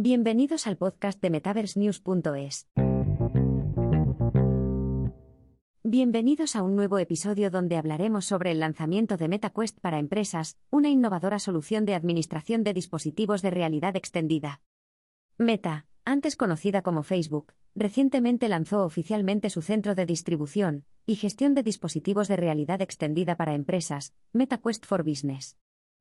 Bienvenidos al podcast de MetaverseNews.es. Bienvenidos a un nuevo episodio donde hablaremos sobre el lanzamiento de MetaQuest para empresas, una innovadora solución de administración de dispositivos de realidad extendida. Meta, antes conocida como Facebook, recientemente lanzó oficialmente su centro de distribución y gestión de dispositivos de realidad extendida para empresas, MetaQuest for Business.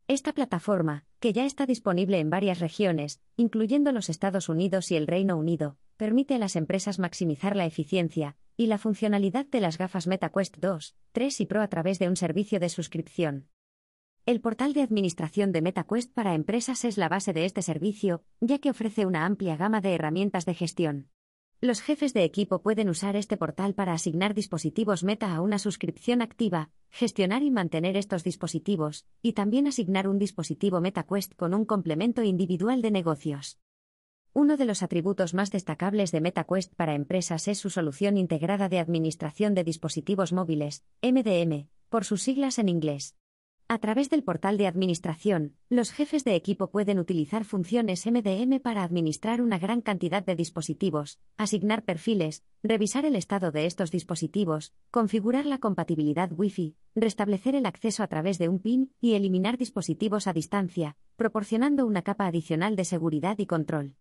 Esta plataforma, que ya está disponible en varias regiones, incluyendo los Estados Unidos y el Reino Unido, permite a las empresas maximizar la eficiencia y la funcionalidad de las gafas MetaQuest 2, 3 y Pro a través de un servicio de suscripción. El portal de administración de MetaQuest para empresas es la base de este servicio, ya que ofrece una amplia gama de herramientas de gestión. Los jefes de equipo pueden usar este portal para asignar dispositivos Meta a una suscripción activa, gestionar y mantener estos dispositivos, y también asignar un dispositivo MetaQuest con un complemento individual de negocios. Uno de los atributos más destacables de MetaQuest para empresas es su solución integrada de administración de dispositivos móviles, MDM, por sus siglas en inglés. A través del portal de administración, los jefes de equipo pueden utilizar funciones MDM para administrar una gran cantidad de dispositivos, asignar perfiles, revisar el estado de estos dispositivos, configurar la compatibilidad Wi-Fi, restablecer el acceso a través de un PIN y eliminar dispositivos a distancia, proporcionando una capa adicional de seguridad y control.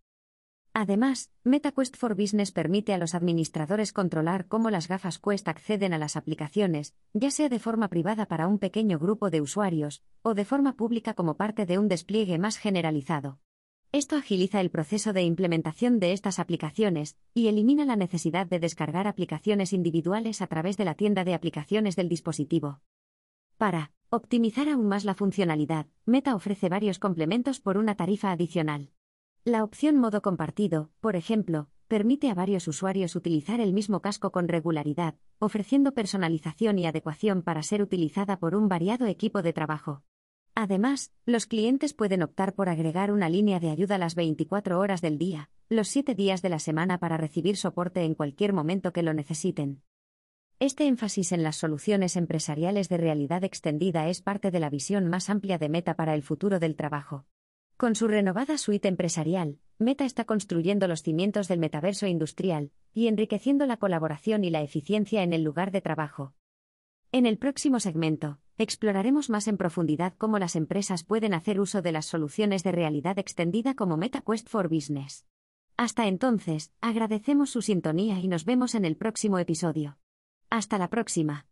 Además, MetaQuest for Business permite a los administradores controlar cómo las gafas Quest acceden a las aplicaciones, ya sea de forma privada para un pequeño grupo de usuarios, o de forma pública como parte de un despliegue más generalizado. Esto agiliza el proceso de implementación de estas aplicaciones y elimina la necesidad de descargar aplicaciones individuales a través de la tienda de aplicaciones del dispositivo. Para optimizar aún más la funcionalidad, Meta ofrece varios complementos por una tarifa adicional. La opción modo compartido, por ejemplo, permite a varios usuarios utilizar el mismo casco con regularidad, ofreciendo personalización y adecuación para ser utilizada por un variado equipo de trabajo. Además, los clientes pueden optar por agregar una línea de ayuda las 24 horas del día, los 7 días de la semana para recibir soporte en cualquier momento que lo necesiten. Este énfasis en las soluciones empresariales de realidad extendida es parte de la visión más amplia de Meta para el futuro del trabajo. Con su renovada suite empresarial, Meta está construyendo los cimientos del metaverso industrial y enriqueciendo la colaboración y la eficiencia en el lugar de trabajo. En el próximo segmento, exploraremos más en profundidad cómo las empresas pueden hacer uso de las soluciones de realidad extendida como MetaQuest for Business. Hasta entonces, agradecemos su sintonía y nos vemos en el próximo episodio. Hasta la próxima.